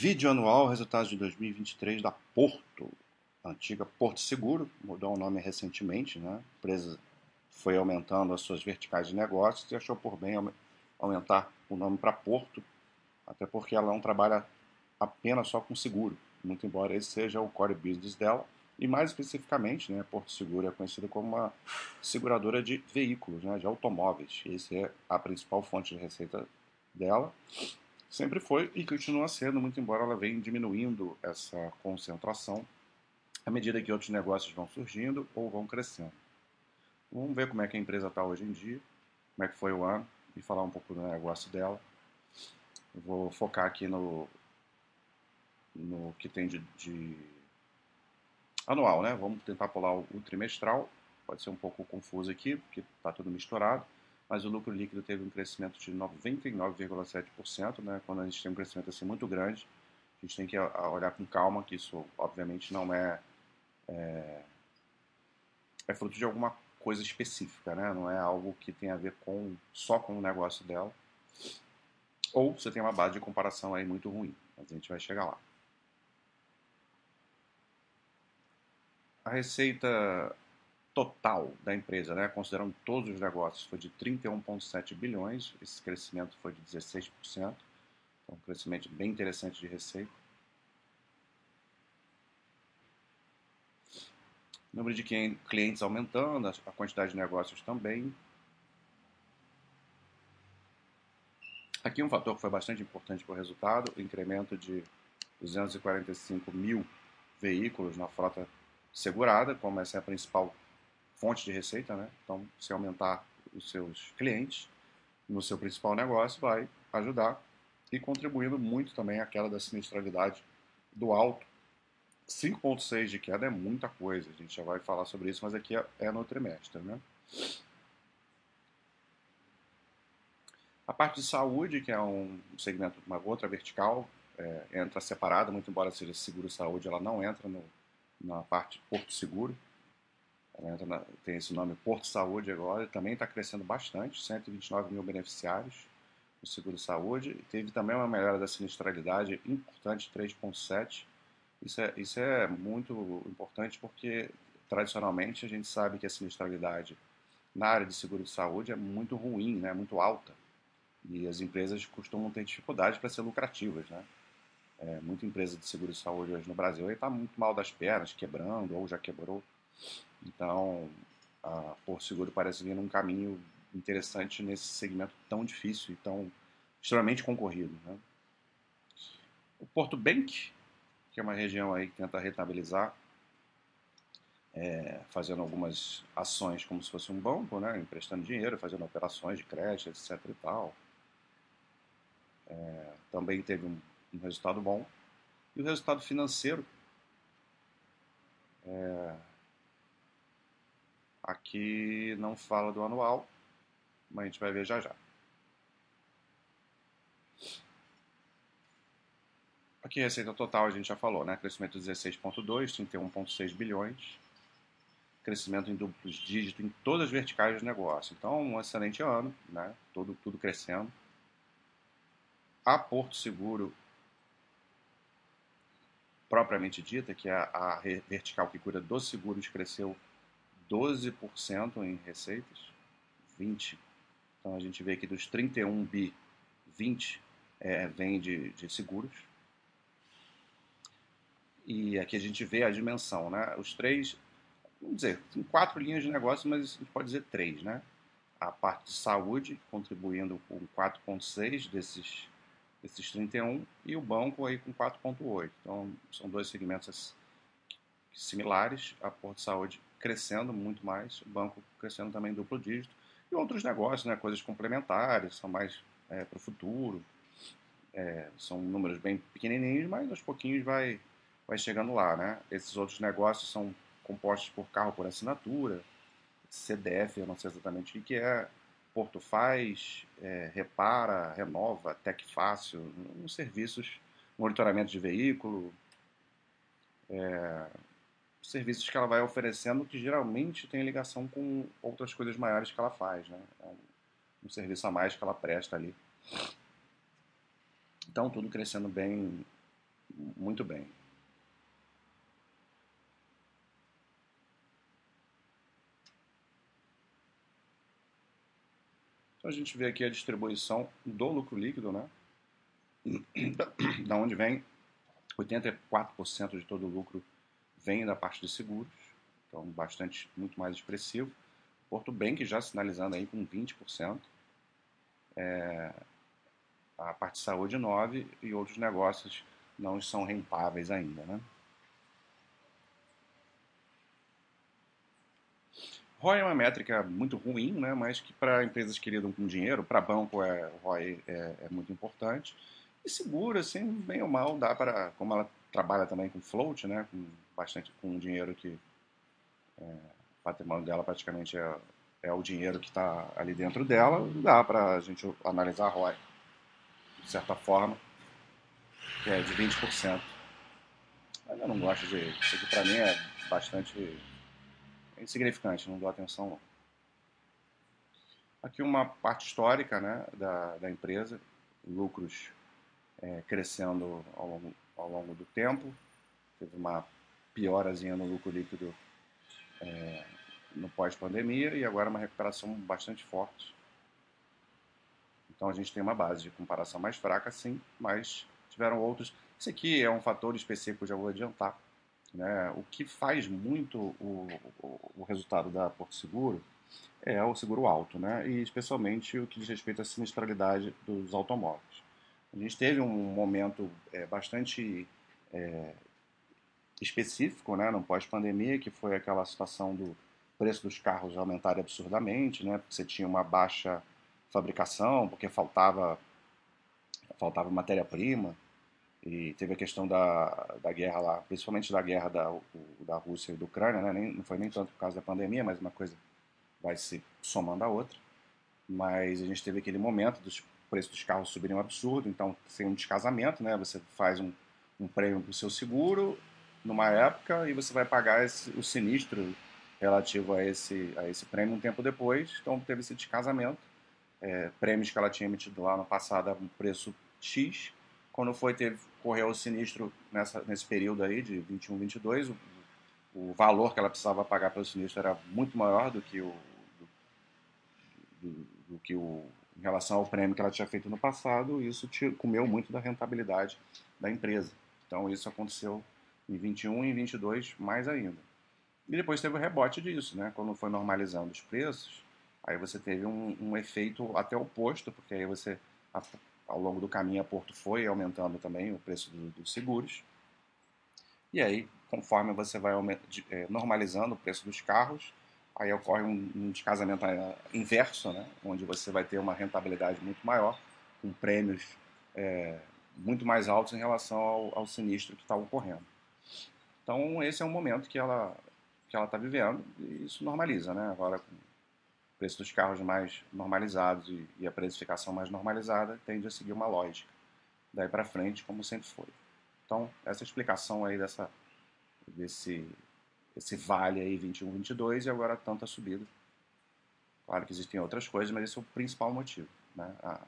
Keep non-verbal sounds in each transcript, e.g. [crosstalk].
Vídeo anual, resultados de 2023 da Porto, antiga Porto Seguro, mudou o nome recentemente, né? A empresa foi aumentando as suas verticais de negócios e achou por bem aumentar o nome para Porto, até porque ela não trabalha apenas só com seguro, muito embora esse seja o core business dela, e mais especificamente, né, Porto Seguro é conhecida como uma seguradora de veículos, né, de automóveis. Essa é a principal fonte de receita dela. Sempre foi e continua sendo, muito embora ela venha diminuindo essa concentração à medida que outros negócios vão surgindo ou vão crescendo. Vamos ver como é que a empresa está hoje em dia, como é que foi o ano e falar um pouco do negócio dela. Eu vou focar aqui no, no que tem de, de anual, né? Vamos tentar pular o, o trimestral. Pode ser um pouco confuso aqui, porque está tudo misturado mas o lucro líquido teve um crescimento de 99,7%, né? Quando a gente tem um crescimento assim muito grande, a gente tem que olhar com calma, que isso obviamente não é, é, é fruto de alguma coisa específica, né? Não é algo que tem a ver com só com o negócio dela. Ou você tem uma base de comparação aí muito ruim, mas a gente vai chegar lá. A receita total da empresa, né, considerando todos os negócios, foi de 31,7 bilhões. Esse crescimento foi de 16%. Então, um crescimento bem interessante de receita. Número de clientes aumentando, a quantidade de negócios também. Aqui um fator que foi bastante importante para o resultado, o incremento de 245 mil veículos na frota segurada, como essa é a principal fonte de receita, né? Então, se aumentar os seus clientes no seu principal negócio, vai ajudar e contribuindo muito também à queda da sinistralidade do alto. 5,6 de queda é muita coisa, a gente já vai falar sobre isso, mas aqui é, é no trimestre, né? A parte de saúde, que é um segmento, uma outra vertical, é, entra separada, muito embora seja seguro-saúde, ela não entra no, na parte Porto Seguro, tem esse nome Porto Saúde agora, também está crescendo bastante, 129 mil beneficiários no seguro saúde. Teve também uma melhora da sinistralidade importante, 3,7. Isso é, isso é muito importante porque, tradicionalmente, a gente sabe que a sinistralidade na área de seguro de saúde é muito ruim, né, muito alta. E as empresas costumam ter dificuldade para ser lucrativas. Né? É, muita empresa de seguro de saúde hoje no Brasil está muito mal das pernas, quebrando ou já quebrou. Então, a Porto Seguro parece vir num caminho interessante nesse segmento tão difícil e tão extremamente concorrido. Né? O Porto Bank, que é uma região aí que tenta rentabilizar, é, fazendo algumas ações como se fosse um banco, né? emprestando dinheiro, fazendo operações de crédito, etc. e tal. É, também teve um, um, resultado bom. E o resultado financeiro é, Aqui não fala do anual, mas a gente vai ver já já. Aqui receita total a gente já falou, né? Crescimento de 16,2, 31,6 bilhões. Crescimento em duplos dígitos em todas as verticais do negócio. Então, um excelente ano, né? Tudo, tudo crescendo. A Porto Seguro, propriamente dita, que é a, vertical que cuida dos seguros, cresceu 12% em receitas, 20%. Então a gente vê aqui dos 31 bi, 20 é, vem de, de seguros. E aqui a gente vê a dimensão, né? Os três, vamos dizer, tem quatro linhas de negócio, mas a gente pode dizer três, né? A parte de saúde, contribuindo com 4,6 desses, desses 31, e o banco aí com 4,8. Então, são dois segmentos similares. A Porto Saúde crescendo muito mais, o banco crescendo também duplo dígito, e outros negócios, né, coisas complementares, são mais é, para o futuro, é, são números bem pequenininhos, mas aos pouquinhos vai, vai chegando lá. Né? Esses outros negócios são compostos por carro por assinatura, CDF, eu não sei exatamente o que é, Porto faz, é, repara, renova, Tec Fácil, uns serviços, monitoramento de veículo, é, serviços que ela vai oferecendo que geralmente tem ligação com outras coisas maiores que ela faz, né? É um, um serviço a mais que ela presta ali. Então, tudo crescendo bem, muito bem. Então a gente vê aqui a distribuição do lucro líquido, né? Da onde vem 84% de todo o lucro vem da parte de seguros, então bastante, muito mais expressivo. Porto Bank já sinalizando aí com 20%. É, a parte de saúde 9% e outros negócios não são rentáveis ainda, né? ROI é uma métrica muito ruim, né, mas que para empresas que lidam com dinheiro, para banco é, o ROI é, é, muito importante. E seguro, assim, bem ou mal, dá para, como ela trabalha também com float, né, com bastante com dinheiro que é, o patrimônio dela praticamente é, é o dinheiro que está ali dentro dela, dá para a gente analisar a ROI, de certa forma, que é de 20%. Mas eu não gosto de. Isso aqui para mim é bastante insignificante, não dou atenção. Aqui uma parte histórica né, da, da empresa, lucros é, crescendo ao longo, ao longo do tempo, teve uma piorazinha no lucro líquido é, no pós-pandemia e agora uma recuperação bastante forte. Então a gente tem uma base de comparação mais fraca, sim, mas tiveram outros. Esse aqui é um fator específico, já vou adiantar. Né? O que faz muito o, o, o, resultado da Porto Seguro é o seguro alto, né? e especialmente o que diz respeito à sinistralidade dos automóveis. A gente teve um momento é, bastante é, específico né, no pós-pandemia, que foi aquela situação do preço dos carros aumentar absurdamente, né, porque você tinha uma baixa fabricação, porque faltava, faltava matéria-prima, e teve a questão da, da guerra lá, principalmente da guerra da, da Rússia e da Ucrânia, né? Nem, não foi nem tanto por causa da pandemia, mas uma coisa vai se somando à outra. Mas a gente teve aquele momento dos preços dos carros subirem um absurdo, então sem um descasamento, né? Você faz um, um prêmio para o seu seguro numa época e você vai pagar esse, o sinistro relativo a esse, a esse prêmio um tempo depois. Então teve esse descasamento. É, prêmios que ela tinha emitido lá no passado a um preço X. Quando foi, teve, correu o sinistro nessa, nesse período aí de 21, 22, o, o valor que ela precisava pagar pelo sinistro era muito maior do que o, do, do, do que o em relação ao prêmio que ela tinha feito no passado, isso comeu muito da rentabilidade da empresa. Então isso aconteceu em 21 e em 22 mais ainda. E depois teve o rebote disso, né? Quando foi normalizando os preços, aí você teve um, um efeito até oposto, porque aí você ao longo do caminho a Porto foi aumentando também o preço dos do seguros. E aí, conforme você vai é, normalizando o preço dos carros, aí ocorre um, um descasamento é, inverso, né? onde você vai ter uma rentabilidade muito maior, com prêmios é, muito mais altos em relação ao, ao sinistro que está ocorrendo. Então, esse é um momento que ela que ela está vivendo e isso normaliza, né? Agora, preço dos carros mais normalizados e, e a precificação mais normalizada tende a seguir uma lógica daí para frente, como sempre foi. Então, essa explicação aí dessa, desse esse vale aí 21, 22 e agora tanta subida. Claro que existem outras coisas, mas esse é o principal motivo. Né? A,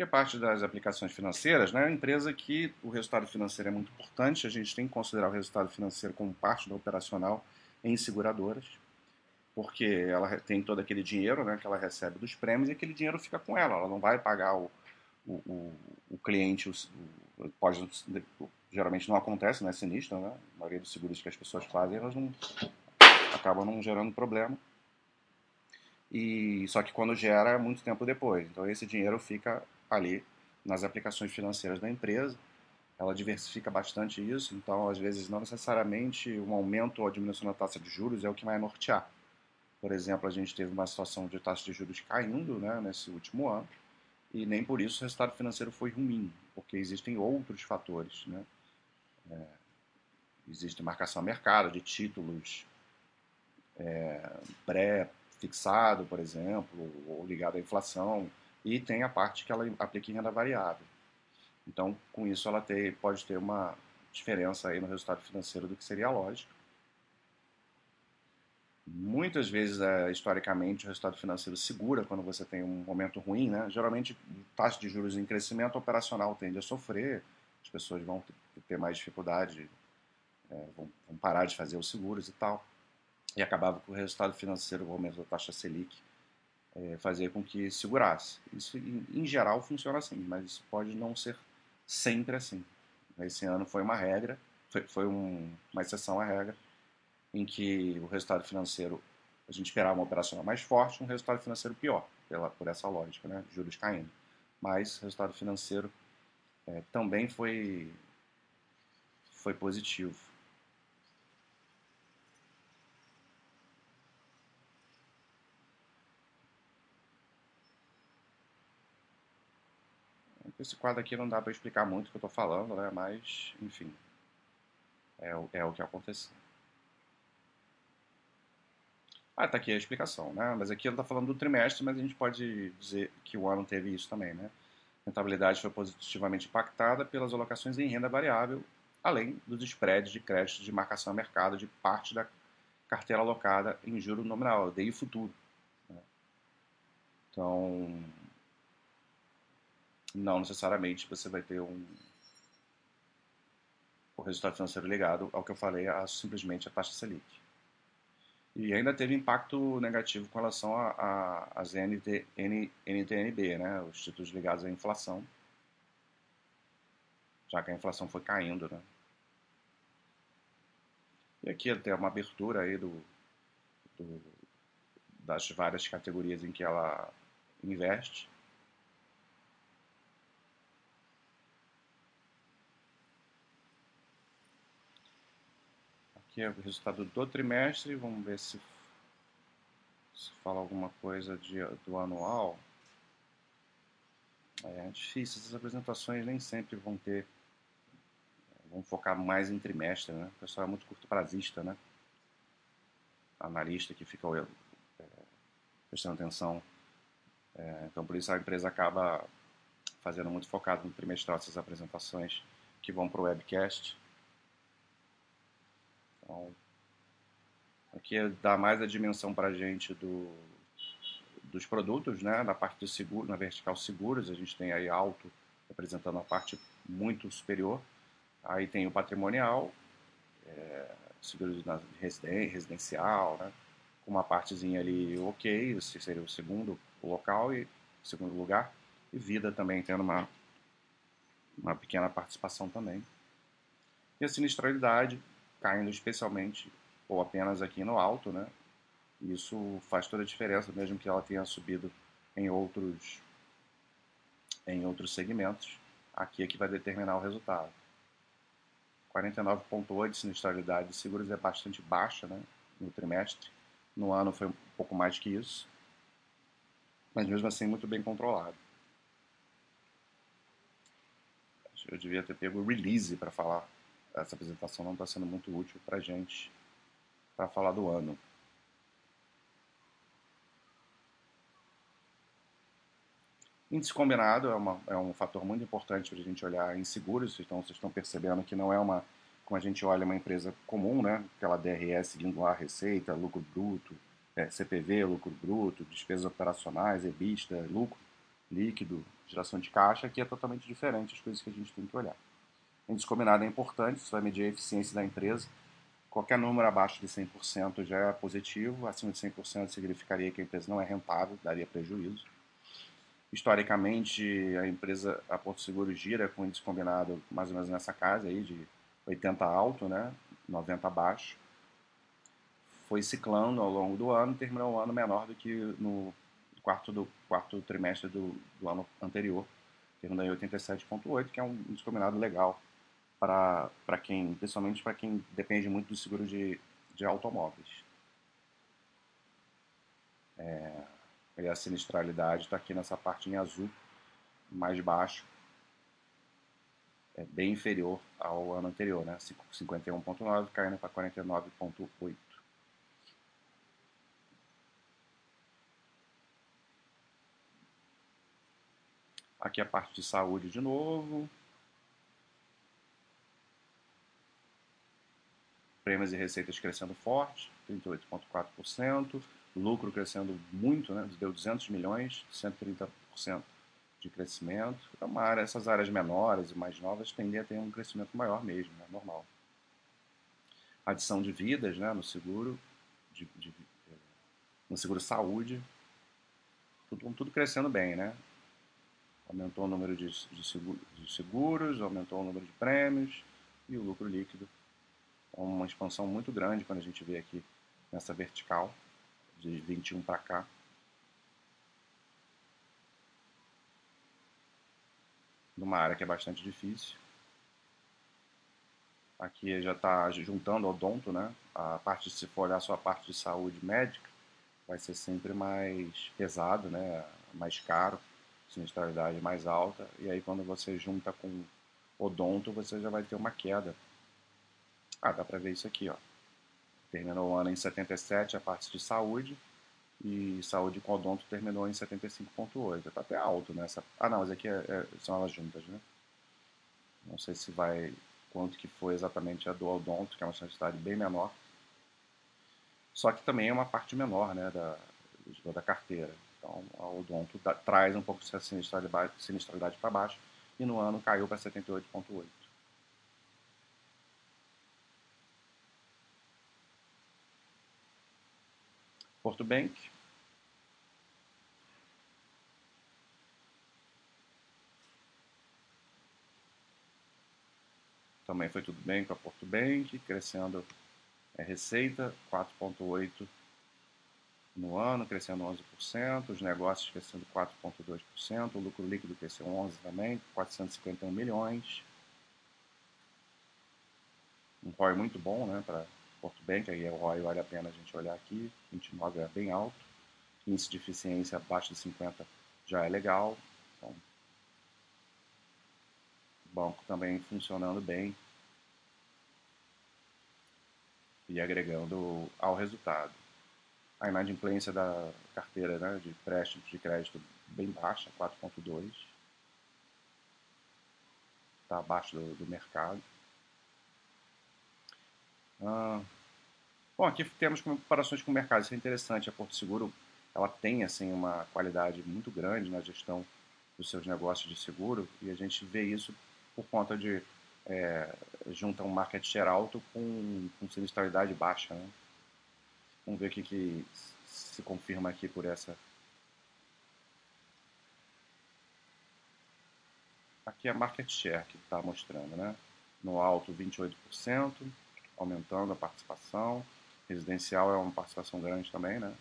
Aqui é parte das aplicações financeiras, né? É uma empresa que o resultado financeiro é muito importante, a gente tem que considerar o resultado financeiro como parte do operacional em seguradoras, porque ela tem todo aquele dinheiro né, que ela recebe dos prêmios e aquele dinheiro fica com ela, ela não vai pagar o, o, o, o cliente, o, pode, geralmente não acontece, né, sinistro, né? A maioria dos seguros que as pessoas fazem, elas não acabam não gerando problema. E só que quando gera é muito tempo depois. Então esse dinheiro fica ali nas aplicações financeiras da empresa. Ela diversifica bastante isso, então às vezes não necessariamente um aumento ou diminuição da taxa de juros é o que vai nortear. Por exemplo, a gente teve uma situação de taxa de juros caindo né, nesse último ano e nem por isso o resultado financeiro foi ruim, porque existem outros fatores. Né? É, existe marcação a mercado de títulos é, pré-fixado, por exemplo, ou ligado à inflação, e tem a parte que ela aplica em renda variável. Então, com isso, ela pode ter uma diferença aí no resultado financeiro do que seria lógico. Muitas vezes, é, historicamente, o resultado financeiro segura quando você tem um momento ruim, né? Geralmente, taxa de juros em crescimento operacional tende a sofrer, as pessoas vão ter mais dificuldade, é, vão, parar de fazer os seguros e tal. E acabava com o resultado financeiro, o aumento da taxa Selic, é, fazer com que segurasse. Isso, em, em geral, funciona assim, mas isso pode não ser sempre assim. Esse ano foi uma regra, foi, foi um, uma exceção à regra, em que o resultado financeiro, a gente esperava uma operacional mais forte, um resultado financeiro pior, pela, por essa lógica, né? juros caindo. Mas o resultado financeiro é, também foi, foi positivo. Esse quadro aqui não dá para explicar muito o que eu estou falando, né? mas, enfim, é, é o que aconteceu. Ah, tá aqui a explicação, né? Mas aqui ele está falando do trimestre, mas a gente pode dizer que o ano teve isso também, né? A rentabilidade foi positivamente impactada pelas alocações em renda variável, além dos spreads de crédito de marcação a mercado de parte da carteira alocada em juro nominal, DI futuro. Né? Então, não necessariamente você vai ter um o resultado financeiro ligado ao que eu falei, a simplesmente a taxa Selic. E ainda teve impacto negativo com relação às NT, NTNB, né, os títulos ligados à inflação, já que a inflação foi caindo. Né. E aqui tem uma abertura aí do, do, das várias categorias em que ela investe. Aqui é o resultado do trimestre. Vamos ver se, se fala alguma coisa de, do anual. É, difícil, essas apresentações nem sempre vão ter. Vão focar mais em trimestre, né? O pessoal é muito curto prazista, né? Analista que fica é, prestando atenção. É, então, por isso a empresa acaba fazendo muito focado no trimestral essas apresentações que vão para o webcast. Então, aqui é dá mais a dimensão para a gente do, dos produtos, né? Na parte do seguro, na vertical seguros, a gente tem aí alto representando a parte muito superior. Aí tem o patrimonial, é, seguros residencial, né? Com uma partezinha ali ok, esse seria o segundo local e segundo lugar. E vida também tendo uma, uma pequena participação também. E a sinistralidade, caindo especialmente ou apenas aqui no alto, né? Isso faz toda a diferença, mesmo que ela tenha subido em outros em outros segmentos. Aqui é que vai determinar o resultado. 49,8 de sinistralidade de seguros é bastante baixa né, no trimestre. No ano foi um pouco mais que isso, mas mesmo assim muito bem controlado. Eu devia ter pego release para falar essa apresentação não está sendo muito útil para a gente para falar do ano. Índice combinado é, uma, é um fator muito importante para a gente olhar em seguros, então vocês estão percebendo que não é uma, como a gente olha uma empresa comum, né? aquela DRS seguindo lá receita, lucro bruto, é, CPV, lucro bruto, despesas operacionais, EBITDA, lucro líquido, geração de caixa, aqui é totalmente diferente as coisas que a gente tem que olhar. Índice combinado é importante, isso vai medir a eficiência da empresa. Qualquer número abaixo de 100% já é positivo, acima de 100% significaria que a empresa não é rentável, daria prejuízo. Historicamente, a empresa, a Porto Seguro gira com índice combinado mais ou menos nessa casa aí, de 80 alto, né? 90 baixo. Foi ciclando ao longo do ano, terminou o ano menor do que no quarto, do, quarto trimestre do, do ano anterior, terminou em 87,8, que é um índice combinado legal para quem, principalmente para quem depende muito do seguro de, de automóveis. É, e a sinistralidade está aqui nessa parte em azul, mais baixo, é bem inferior ao ano anterior, né? 51,9 caindo para 49,8. Aqui a parte de saúde de novo. Prêmios e receitas crescendo forte, 38,4%, lucro crescendo muito, né? deu 200 milhões, 130% de crescimento. Então, uma área, essas áreas menores e mais novas tendem a ter um crescimento maior mesmo, né? normal. Adição de vidas né? no seguro, de, de, no seguro saúde, tudo, tudo crescendo bem, né? Aumentou o número de, de seguros, aumentou o número de prêmios e o lucro líquido. Uma expansão muito grande quando a gente vê aqui nessa vertical, de 21 para cá. Numa área que é bastante difícil. Aqui já está juntando odonto, né? A parte, se for olhar só a parte de saúde médica, vai ser sempre mais pesado, né? Mais caro sinistralidade mais alta, e aí quando você junta com odonto, você já vai ter uma queda. Ah, dá para ver isso aqui, ó. Terminou o ano em 77 a parte de saúde, e saúde com odonto terminou em 75.8. Está até alto nessa. Ah, não, mas aqui é, é, são elas juntas, né? Não sei se vai quanto que foi exatamente a do odonto, que é uma sinistralidade bem menor. Só que também é uma parte menor, né, da, da carteira. Então, o odonto da, traz um pouco de sinistralidade, sinistralidade para baixo e no ano caiu para 78,8. Porto Bank. Também foi tudo bem com a Porto Bank, crescendo a receita 4,8 no ano, crescendo 11%, os negócios crescendo 4,2%, o lucro líquido cresceu 11% também, 451 milhões. Um ROI muito bom né, para Porto Bank, aí é o ROI vale a pena a gente olhar aqui, 29 é bem alto, índice de eficiência abaixo de 50 já é legal, então, banco também funcionando bem e agregando ao resultado a inadimplência da carteira né, de empréstimo de crédito bem baixa, 4,2. Está abaixo do, do mercado. Ah, bom, aqui temos comparações com o mercado, isso é interessante. A Porto Seguro ela tem assim, uma qualidade muito grande na gestão dos seus negócios de seguro e a gente vê isso por conta de é, junta um market share alto com, com sinistralidade baixa. Né? Vamos ver o que, que se confirma aqui por essa. Aqui é market share que está mostrando, né? No alto 28%, aumentando a participação. Residencial é uma participação grande também, né?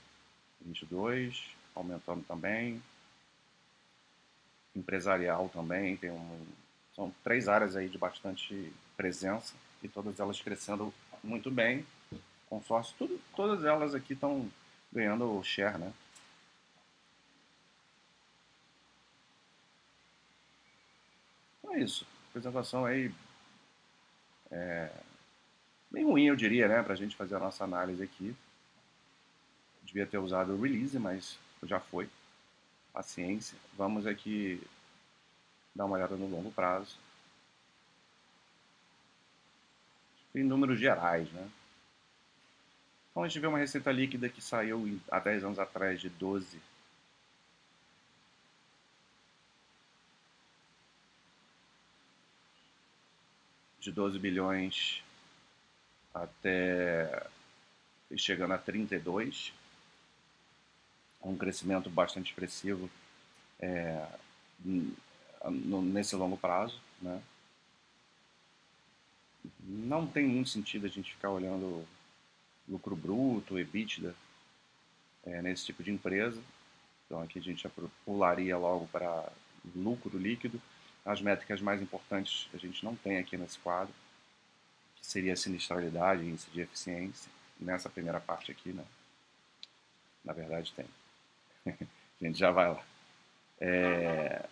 22, aumentando também. Empresarial também tem um, são três áreas aí de bastante presença e todas elas crescendo muito bem consórcio, tudo, todas elas aqui estão ganhando share, né? Então é isso. Apresentação aí é, bem ruim, eu diria, né? Pra gente fazer a nossa análise aqui. Devia ter usado o release, mas já foi. Paciência. Vamos aqui dar uma olhada no longo prazo. Em números gerais, né? Então a gente vê uma receita líquida que saiu há 10 anos atrás de 12 de 12 bilhões até chegando a 32, um crescimento bastante expressivo é, nesse longo prazo, né? Não tem muito sentido a gente ficar olhando lucro bruto, EBITDA, é, nesse tipo de empresa. Então aqui a gente já pularia logo para lucro líquido. As métricas mais importantes a gente não tem aqui nesse quadro, que seria sinistralidade, índice de eficiência. Nessa primeira parte aqui, né? Na verdade tem. [laughs] a gente já vai lá. É,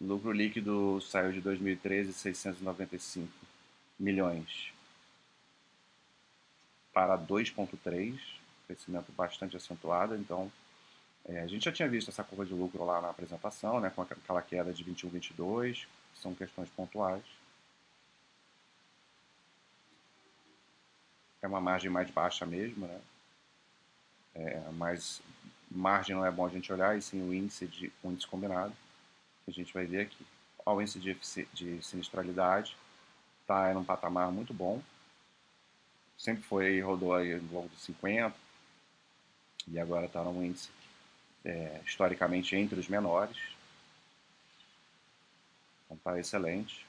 lucro líquido saiu de 2013 695 milhões para 2,3, crescimento bastante acentuado. Então, é, a gente já tinha visto essa curva de lucro lá na apresentação, né, com aquela queda de 21, 22, que são questões pontuais. É uma margem mais baixa mesmo, né? É, mas margem não é bom a gente olhar, e sim o índice de o índice combinado. A gente vai ver aqui. O índice de, de sinistralidade está em um patamar muito bom. Sempre foi, rodou aí no longo de 50, e agora está num índice é, historicamente entre os menores. Então está excelente.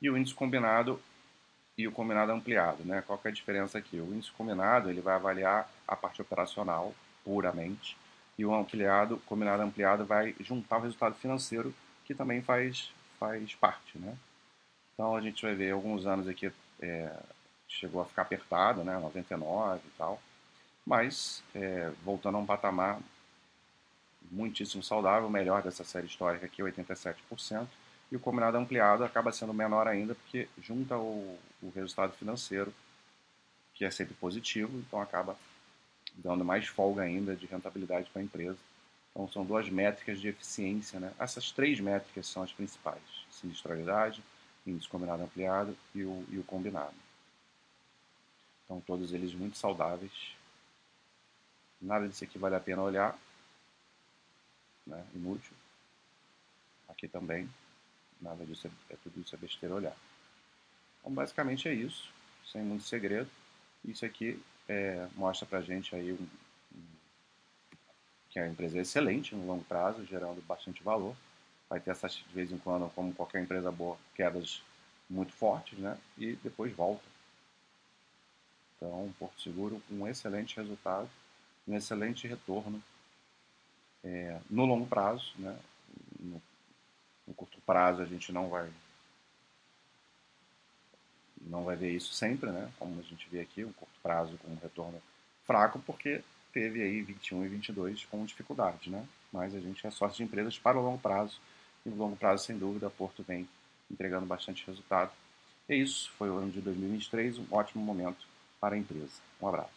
E o índice combinado e o combinado ampliado, né? Qual é a diferença aqui? O índice combinado ele vai avaliar a parte operacional puramente e o ampliado, combinado ampliado vai juntar o resultado financeiro que também faz faz parte, né? Então a gente vai ver alguns anos aqui é, chegou a ficar apertado, né? 99 e tal, mas é, voltando a um patamar muitíssimo saudável, melhor dessa série histórica aqui, 87%. E o combinado ampliado acaba sendo menor ainda porque junta o, o resultado financeiro, que é sempre positivo, então acaba dando mais folga ainda de rentabilidade para a empresa. Então são duas métricas de eficiência. Né? Essas três métricas são as principais: sinistralidade, índice combinado ampliado e o, e o combinado. Então todos eles muito saudáveis. Nada disso aqui vale a pena olhar. Né? Inútil. Aqui também. Nada disso é, é tudo isso é besteira olhar. Então, basicamente é isso, sem muito segredo. Isso aqui é, mostra pra gente aí um, um, que a empresa é excelente no longo prazo, gerando bastante valor. Vai ter essas, de vez em quando, como qualquer empresa boa, quedas muito fortes, né? E depois volta. Então, Porto Seguro, um excelente resultado, um excelente retorno é, no longo prazo, né? No, curto prazo a gente não vai não vai ver isso sempre, né? Como a gente vê aqui, um curto prazo com um retorno fraco, porque teve aí 21 e 22 com dificuldade, né? Mas a gente é sorte de empresas para o longo prazo e no longo prazo, sem dúvida, a Porto vem entregando bastante resultado. É isso, foi o ano de 2023, um ótimo momento para a empresa. Um abraço.